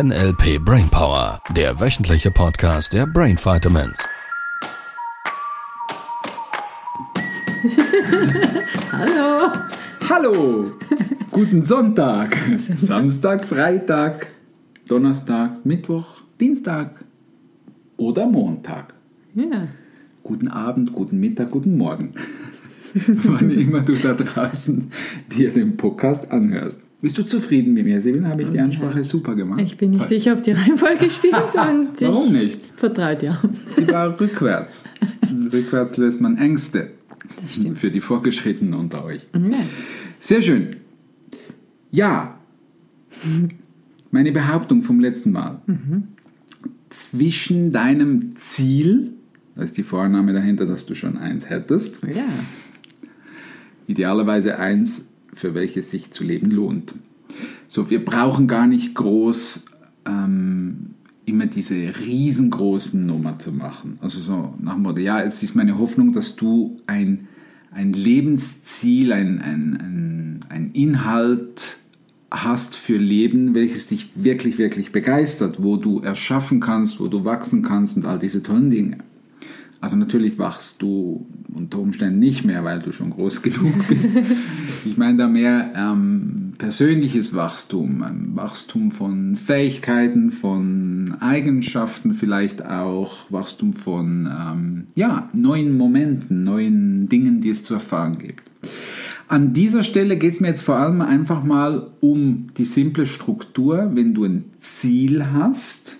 NLP Brainpower, der wöchentliche Podcast der Brain Vitamins. Hallo. Hallo, guten Sonntag, Samstag, Freitag, Donnerstag, Mittwoch, Dienstag oder Montag. Ja. Guten Abend, guten Mittag, guten Morgen. Wann immer du da draußen dir den Podcast anhörst. Bist du zufrieden mit mir, Sibylle? Habe ich die Ansprache super gemacht? Ich bin nicht Toll. sicher, ob die Reihenfolge stimmt und Warum nicht? vertraue dir. Die war rückwärts. rückwärts löst man Ängste. Das stimmt. Für die Fortgeschrittenen unter euch. Ja. Sehr schön. Ja, meine Behauptung vom letzten Mal. Zwischen deinem Ziel, da ist die Vorname dahinter, dass du schon eins hättest, ja. idealerweise eins, für welches sich zu leben lohnt. So, wir brauchen gar nicht groß ähm, immer diese riesengroßen Nummer zu machen. Also so nach dem Motto, ja, es ist meine Hoffnung, dass du ein, ein Lebensziel, ein, ein, ein, ein Inhalt hast für Leben, welches dich wirklich, wirklich begeistert, wo du erschaffen kannst, wo du wachsen kannst und all diese tollen Dinge. Also natürlich wachst du unter Umständen nicht mehr, weil du schon groß genug bist. Ich meine da mehr ähm, persönliches Wachstum, ein Wachstum von Fähigkeiten, von Eigenschaften, vielleicht auch Wachstum von ähm, ja, neuen Momenten, neuen Dingen, die es zu erfahren gibt. An dieser Stelle geht es mir jetzt vor allem einfach mal um die simple Struktur, wenn du ein Ziel hast,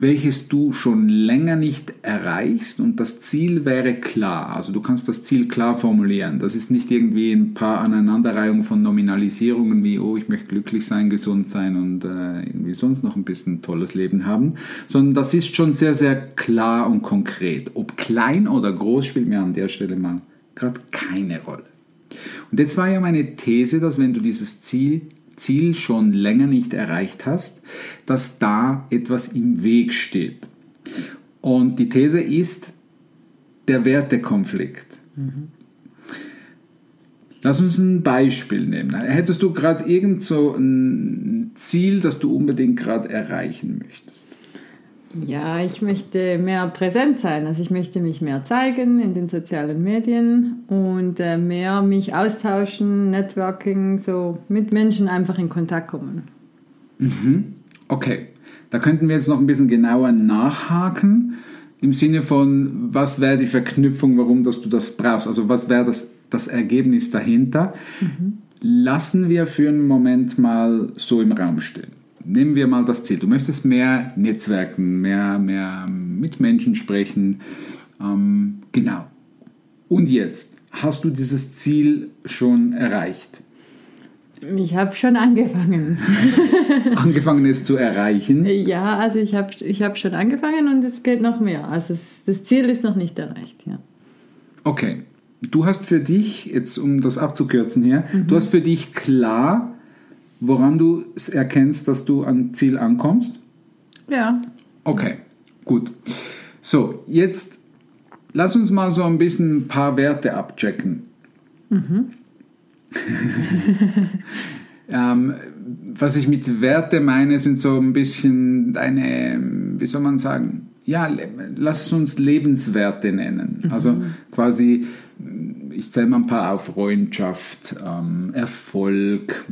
welches du schon länger nicht erreichst und das Ziel wäre klar. Also du kannst das Ziel klar formulieren. Das ist nicht irgendwie ein paar Aneinanderreihungen von Nominalisierungen wie, oh, ich möchte glücklich sein, gesund sein und äh, irgendwie sonst noch ein bisschen tolles Leben haben, sondern das ist schon sehr, sehr klar und konkret. Ob klein oder groß spielt mir an der Stelle mal gerade keine Rolle. Und jetzt war ja meine These, dass wenn du dieses Ziel, Ziel schon länger nicht erreicht hast, dass da etwas im Weg steht. Und die These ist der Wertekonflikt. Lass uns ein Beispiel nehmen. Hättest du gerade irgend so ein Ziel, das du unbedingt gerade erreichen möchtest? Ja, ich möchte mehr präsent sein. Also ich möchte mich mehr zeigen in den sozialen Medien und äh, mehr mich austauschen, Networking, so mit Menschen einfach in Kontakt kommen. Okay, da könnten wir jetzt noch ein bisschen genauer nachhaken. Im Sinne von, was wäre die Verknüpfung, warum dass du das brauchst? Also was wäre das, das Ergebnis dahinter? Lassen wir für einen Moment mal so im Raum stehen. Nehmen wir mal das Ziel. Du möchtest mehr Netzwerken, mehr, mehr mit Menschen sprechen. Ähm, genau. Und jetzt, hast du dieses Ziel schon erreicht? Ich habe schon angefangen. Angefangen es zu erreichen? ja, also ich habe ich hab schon angefangen und es geht noch mehr. Also es, das Ziel ist noch nicht erreicht, ja. Okay. Du hast für dich, jetzt um das abzukürzen hier, du hast für dich klar, woran du erkennst, dass du am Ziel ankommst? Ja, Okay, gut. So, jetzt lass uns mal so ein bisschen ein paar Werte abchecken. ähm, was ich mit Werte meine, sind so ein bisschen deine, wie soll man sagen, ja, lass es uns Lebenswerte nennen. Also quasi, ich zähle mal ein paar auf, Freundschaft, ähm, Erfolg,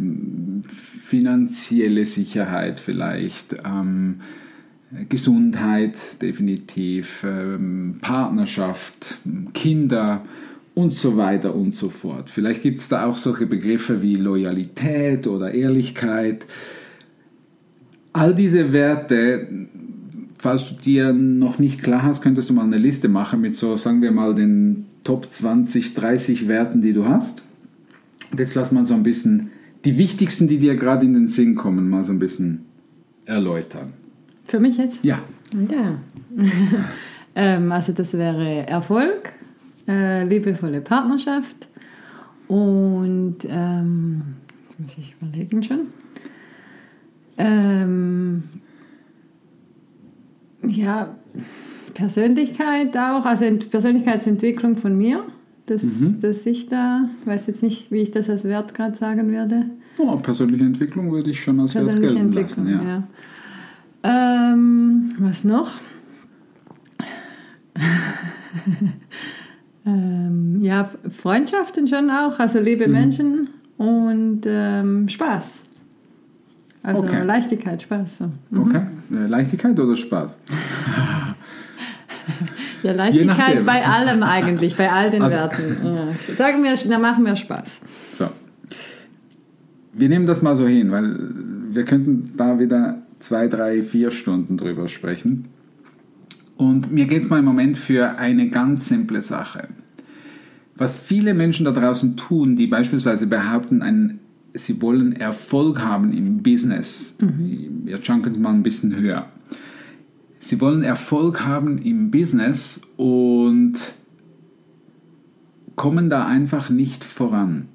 finanzielle Sicherheit vielleicht, ähm, Gesundheit definitiv, ähm, Partnerschaft, Kinder und so weiter und so fort. Vielleicht gibt es da auch solche Begriffe wie Loyalität oder Ehrlichkeit. All diese Werte, falls du dir noch nicht klar hast, könntest du mal eine Liste machen mit so, sagen wir mal, den Top 20, 30 Werten, die du hast. Und jetzt lass mal so ein bisschen die wichtigsten, die dir gerade in den Sinn kommen, mal so ein bisschen erläutern. für mich jetzt? Ja, Ja. ähm, also das wäre Erfolg, äh, liebevolle Partnerschaft und ähm, jetzt muss ich überlegen schon. Ähm, ja, Persönlichkeit auch, also Ent- Persönlichkeitsentwicklung von mir, dass, dass ich da, ich weiß jetzt nicht, wie ich das als Wert gerade sagen würde. Oh, persönliche Entwicklung würde ich schon als Wert Persönliche gelten Entwicklung, lassen. Ja. ja. Ähm, was noch? ähm, ja, Freundschaften schon auch, also Mhm. liebe Menschen und ähm, Spaß. Also Okay. Leichtigkeit, Spaß. So. Mhm. Okay. Äh, Leichtigkeit oder Spaß? Ja, Leichtigkeit bei allem eigentlich, bei all den Also- Werten. Ja. Sagen wir, dann machen wir Spaß. So. Wir nehmen das mal so hin, weil wir könnten da wieder zwei, drei, vier Stunden drüber sprechen. Und mir geht es mal im Moment für eine ganz simple Sache. Was viele Menschen da draußen tun, die beispielsweise behaupten, ein, sie wollen Erfolg haben im Business, wir junken es mal ein bisschen höher. Sie wollen Erfolg haben im Business und kommen da einfach nicht voran.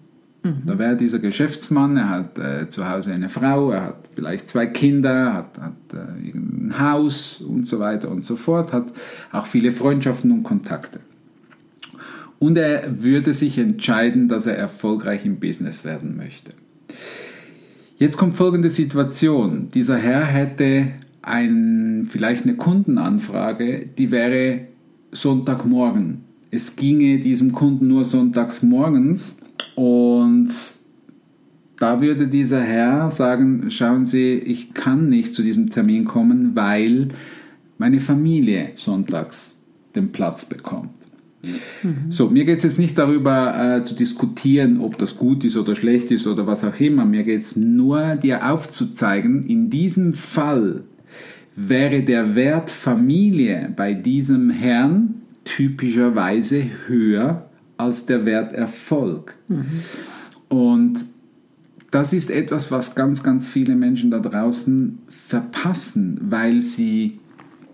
Da wäre dieser Geschäftsmann, er hat äh, zu Hause eine Frau, er hat vielleicht zwei Kinder, hat, hat äh, ein Haus und so weiter und so fort, hat auch viele Freundschaften und Kontakte. Und er würde sich entscheiden, dass er erfolgreich im Business werden möchte. Jetzt kommt folgende Situation. Dieser Herr hätte ein, vielleicht eine Kundenanfrage, die wäre Sonntagmorgen. Es ginge diesem Kunden nur sonntags morgens und da würde dieser Herr sagen, schauen Sie, ich kann nicht zu diesem Termin kommen, weil meine Familie sonntags den Platz bekommt. So, mir geht es jetzt nicht darüber äh, zu diskutieren, ob das gut ist oder schlecht ist oder was auch immer. Mir geht es nur, dir aufzuzeigen, in diesem Fall wäre der Wert Familie bei diesem Herrn typischerweise höher als der Wert Erfolg. Und das ist etwas, was ganz, ganz viele Menschen da draußen verpassen, weil sie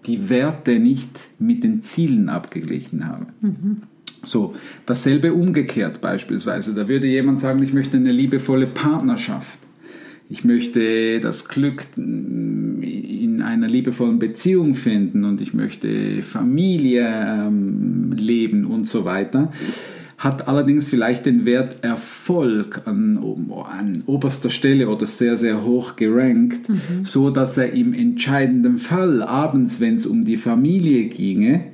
die Werte nicht mit den Zielen abgeglichen haben. So, dasselbe umgekehrt beispielsweise. Da würde jemand sagen, ich möchte eine liebevolle Partnerschaft. Ich möchte das Glück einer liebevollen Beziehung finden und ich möchte Familie ähm, leben und so weiter. Hat allerdings vielleicht den Wert Erfolg an, an oberster Stelle oder sehr, sehr hoch gerankt, so dass er im entscheidenden Fall abends, wenn es um die Familie ginge,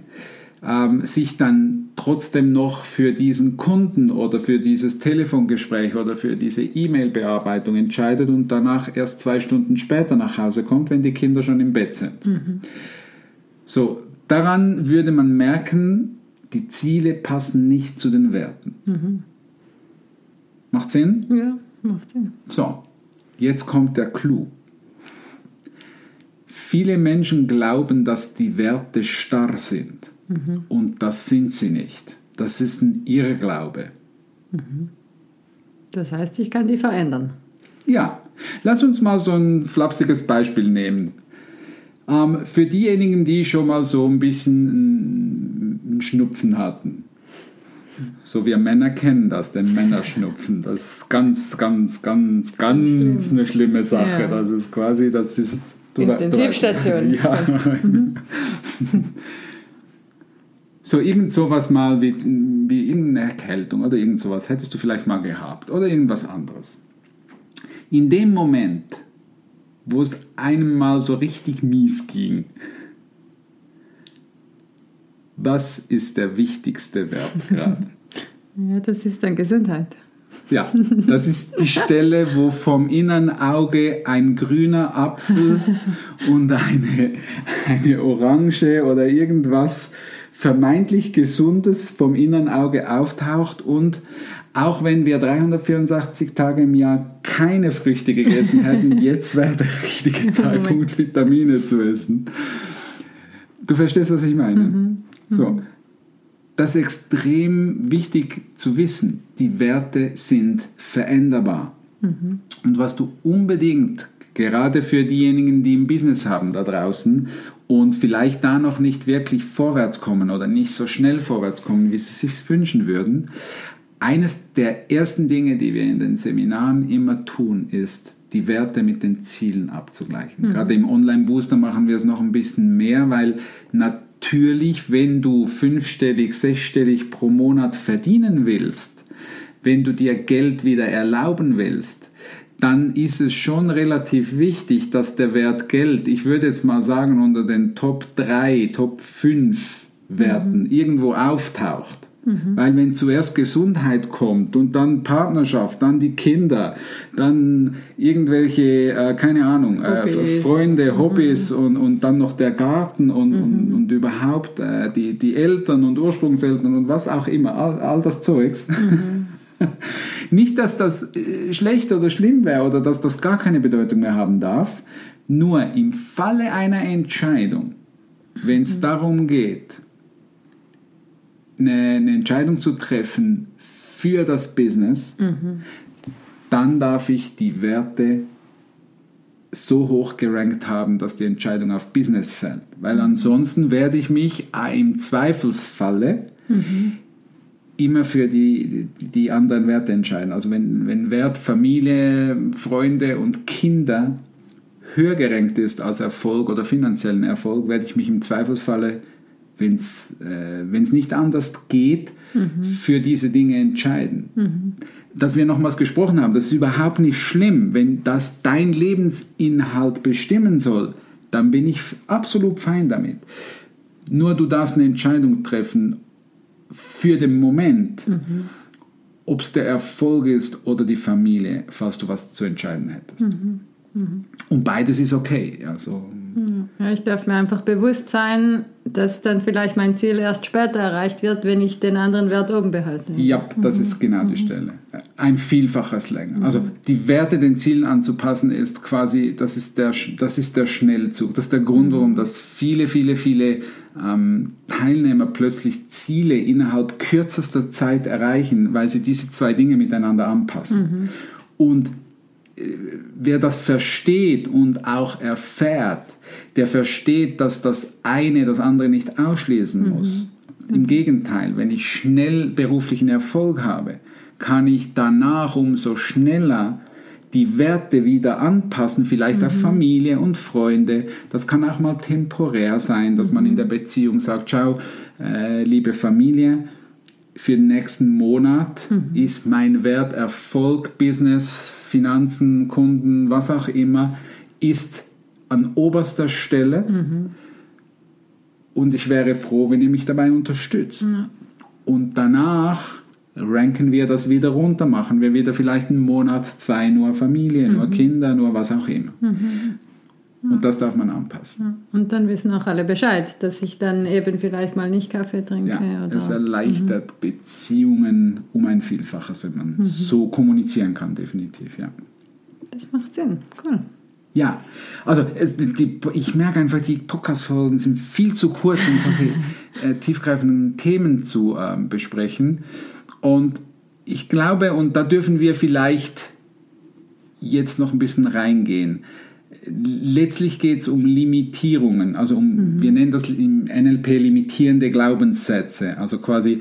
ähm, sich dann trotzdem noch für diesen Kunden oder für dieses Telefongespräch oder für diese E-Mail-Bearbeitung entscheidet und danach erst zwei Stunden später nach Hause kommt, wenn die Kinder schon im Bett sind. So, daran würde man merken, die Ziele passen nicht zu den Werten. Macht Sinn? Ja, macht Sinn. So, jetzt kommt der Clou. Viele Menschen glauben, dass die Werte starr sind. Und das sind sie nicht. Das ist ein Irrglaube. Das heißt, ich kann die verändern. Ja, lass uns mal so ein flapsiges Beispiel nehmen. Ähm, für diejenigen, die schon mal so ein bisschen einen Schnupfen hatten. So wir Männer kennen das, den Männerschnupfen. Das ist ganz, ganz, ganz, ganz Schlimm. eine schlimme Sache. Ja. Das ist quasi, das ist... du- du- Intensivstation. Ja. So irgend sowas mal wie, wie irgendeine Erkältung oder irgend sowas hättest du vielleicht mal gehabt oder irgendwas anderes. In dem Moment, wo es einem mal so richtig mies ging, was ist der wichtigste Wert gerade? Ja, das ist dann Gesundheit. Ja, das ist die Stelle, wo vom inneren Auge ein grüner Apfel und eine, eine Orange oder irgendwas vermeintlich Gesundes vom inneren Auge auftaucht und auch wenn wir 384 Tage im Jahr keine Früchte gegessen hätten, jetzt wäre der richtige Zeitpunkt, Vitamine zu essen. Du verstehst, was ich meine? So, das ist extrem wichtig zu wissen. Die Werte sind veränderbar. Und was du unbedingt, gerade für diejenigen, die im Business haben da draußen und vielleicht da noch nicht wirklich vorwärts kommen oder nicht so schnell vorwärts kommen, wie sie sich wünschen würden, eines der ersten Dinge, die wir in den Seminaren immer tun, ist, die Werte mit den Zielen abzugleichen. Gerade im Online-Booster machen wir es noch ein bisschen mehr, weil natürlich, wenn du fünfstellig, sechsstellig pro Monat verdienen willst, wenn du dir Geld wieder erlauben willst, dann ist es schon relativ wichtig, dass der Wert Geld, ich würde jetzt mal sagen, unter den Top 3, Top 5 Werten mhm. irgendwo auftaucht. Mhm. Weil wenn zuerst Gesundheit kommt und dann Partnerschaft, dann die Kinder, dann irgendwelche, äh, keine Ahnung, äh, Freunde, Hobbys mhm. und, und dann noch der Garten und, mhm. und, und, überhaupt äh, die, die Eltern und Ursprungseltern und was auch immer, all, all das Zeugs. Mhm. Nicht, dass das äh, schlecht oder schlimm wäre oder dass das gar keine Bedeutung mehr haben darf, nur im Falle einer Entscheidung, wenn es mhm. darum geht, eine, eine Entscheidung zu treffen für das Business, mhm. dann darf ich die Werte so hoch gerankt haben, dass die Entscheidung auf Business fällt. Weil ansonsten werde ich mich im Zweifelsfalle mhm. Immer für die, die anderen Werte entscheiden. Also wenn, wenn Wert Familie, Freunde und Kinder höher gerankt ist als Erfolg oder finanziellen Erfolg, werde ich mich im Zweifelsfalle wenn es äh, nicht anders geht, mhm. für diese Dinge entscheiden. Mhm. Dass wir nochmals gesprochen haben, das ist überhaupt nicht schlimm. Wenn das dein Lebensinhalt bestimmen soll, dann bin ich absolut fein damit. Nur du darfst eine Entscheidung treffen für den Moment, mhm. ob es der Erfolg ist oder die Familie, falls du was zu entscheiden hättest. Mhm. Mhm. Und beides ist okay. Also, ja, ich darf mir einfach bewusst sein, dass dann vielleicht mein Ziel erst später erreicht wird, wenn ich den anderen Wert oben behalte. Ja, das ist genau die mhm. Stelle. Ein Vielfaches länger. Also die Werte den Zielen anzupassen ist quasi, das ist der, das ist der Schnellzug. Das ist der Grund, mhm. warum das viele, viele, viele ähm, Teilnehmer plötzlich Ziele innerhalb kürzester Zeit erreichen, weil sie diese zwei Dinge miteinander anpassen. Mhm. Und wer das versteht und auch erfährt, der versteht, dass das eine das andere nicht ausschließen mhm. muss. Mhm. Im Gegenteil, wenn ich schnell beruflichen Erfolg habe, kann ich danach umso schneller die Werte wieder anpassen, vielleicht mhm. auf Familie und Freunde. Das kann auch mal temporär sein, dass man in der Beziehung sagt, schau, äh, liebe Familie, für den nächsten Monat mhm. ist mein Wert Erfolg, Business, Finanzen, Kunden, was auch immer, ist an oberster Stelle. Mhm. Und ich wäre froh, wenn ihr mich dabei unterstützt. Mhm. Und danach ranken wir das wieder runter, machen wir wieder vielleicht einen Monat, zwei nur Familie, nur mhm. Kinder, nur was auch immer. Mhm. Und das darf man anpassen. Und dann wissen auch alle Bescheid, dass ich dann eben vielleicht mal nicht Kaffee trinke. Ja, es erleichtert mhm. Beziehungen um ein Vielfaches, wenn man mhm. so kommunizieren kann, definitiv, ja. Das macht Sinn, cool. Ja, also die, ich merke einfach, die Podcast-Folgen sind viel zu kurz, um solche äh, tiefgreifenden Themen zu äh, besprechen. Und ich glaube, und da dürfen wir vielleicht jetzt noch ein bisschen reingehen letztlich geht es um Limitierungen, also um, mhm. wir nennen das im NLP limitierende Glaubenssätze, also quasi,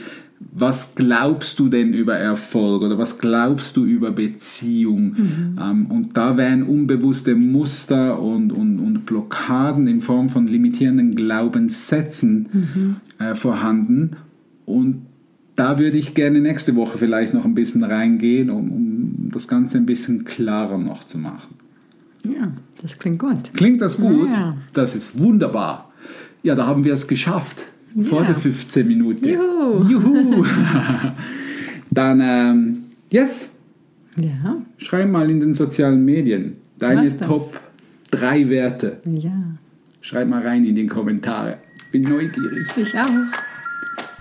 was glaubst du denn über Erfolg oder was glaubst du über Beziehung? Mhm. Ähm, und da wären unbewusste Muster und, und, und Blockaden in Form von limitierenden Glaubenssätzen mhm. äh, vorhanden. Und da würde ich gerne nächste Woche vielleicht noch ein bisschen reingehen, um, um das Ganze ein bisschen klarer noch zu machen. Ja, das klingt gut. Klingt das gut? Ja. Das ist wunderbar. Ja, da haben wir es geschafft. Ja. Vor der 15 Minuten. Juhu. Juhu. Dann, ähm, yes. Ja. Schreib mal in den sozialen Medien deine Top 3 Werte. Ja. Schreib mal rein in die Kommentare. Bin neugierig. Ich auch.